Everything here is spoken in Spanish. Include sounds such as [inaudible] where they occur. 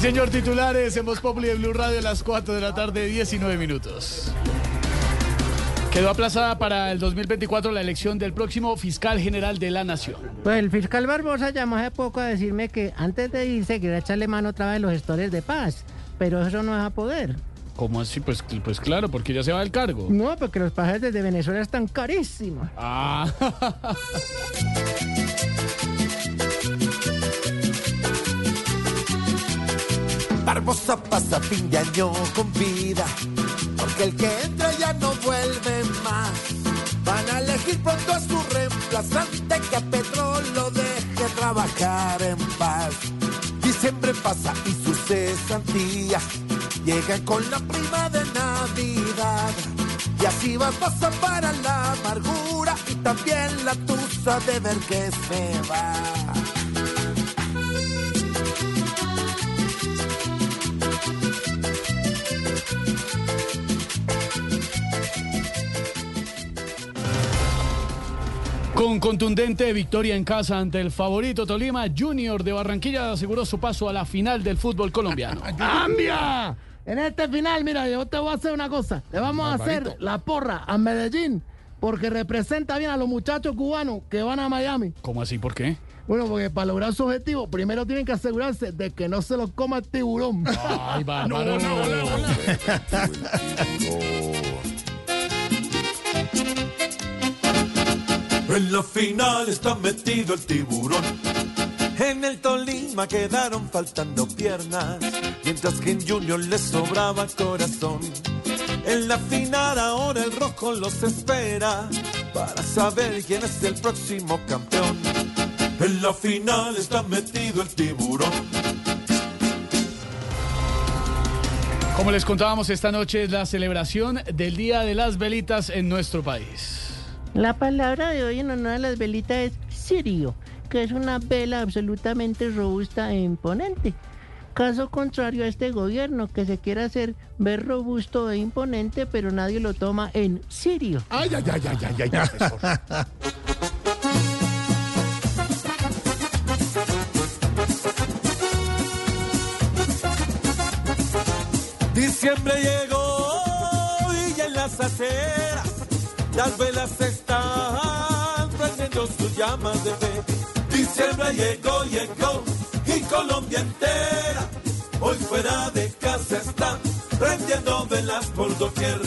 señor, titulares en Voz Populi de Blue Radio a las 4 de la tarde, 19 minutos. Quedó aplazada para el 2024 la elección del próximo fiscal general de la Nación. Pues el fiscal Barbosa llamó hace poco a decirme que antes de irse quería echarle mano otra vez a los gestores de paz, pero eso no es a poder. ¿Cómo así? Pues, pues claro, porque ya se va del cargo. No, porque los pasajes desde Venezuela están carísimos. Ah. [laughs] Barbosa pasa fin de año con vida, porque el que entra ya no vuelve más. Van a elegir pronto a su reemplazante que a Petro lo deje trabajar en paz. Diciembre pasa y sus cesantías llegan con la prima de Navidad. Y así va pasa para la amargura y también la tusa de ver que se va. Con contundente victoria en casa ante el favorito Tolima, Junior de Barranquilla aseguró su paso a la final del fútbol colombiano. [laughs] ¡Cambia! En este final, mira, yo te voy a hacer una cosa. Le vamos a hacer la porra a Medellín porque representa bien a los muchachos cubanos que van a Miami. ¿Cómo así? ¿Por qué? Bueno, porque para lograr su objetivo, primero tienen que asegurarse de que no se los coma el tiburón. Ay, [laughs] bárbaro. [laughs] En la final está metido el tiburón. En el Tolima quedaron faltando piernas, mientras que en Junior les sobraba corazón. En la final ahora el rojo los espera para saber quién es el próximo campeón. En la final está metido el tiburón. Como les contábamos esta noche es la celebración del Día de las Velitas en nuestro país. La palabra de hoy en honor a las velitas es sirio, que es una vela absolutamente robusta e imponente. Caso contrario a este gobierno que se quiere hacer ver robusto e imponente, pero nadie lo toma en serio. Ay, ay, ay, ay, ay, ay, profesor. Diciembre llegó y ya en las aceras las velas están prendiendo sus llamas de fe. Diciembre llegó, llegó y Colombia entera hoy fuera de casa está prendiendo velas por doquier.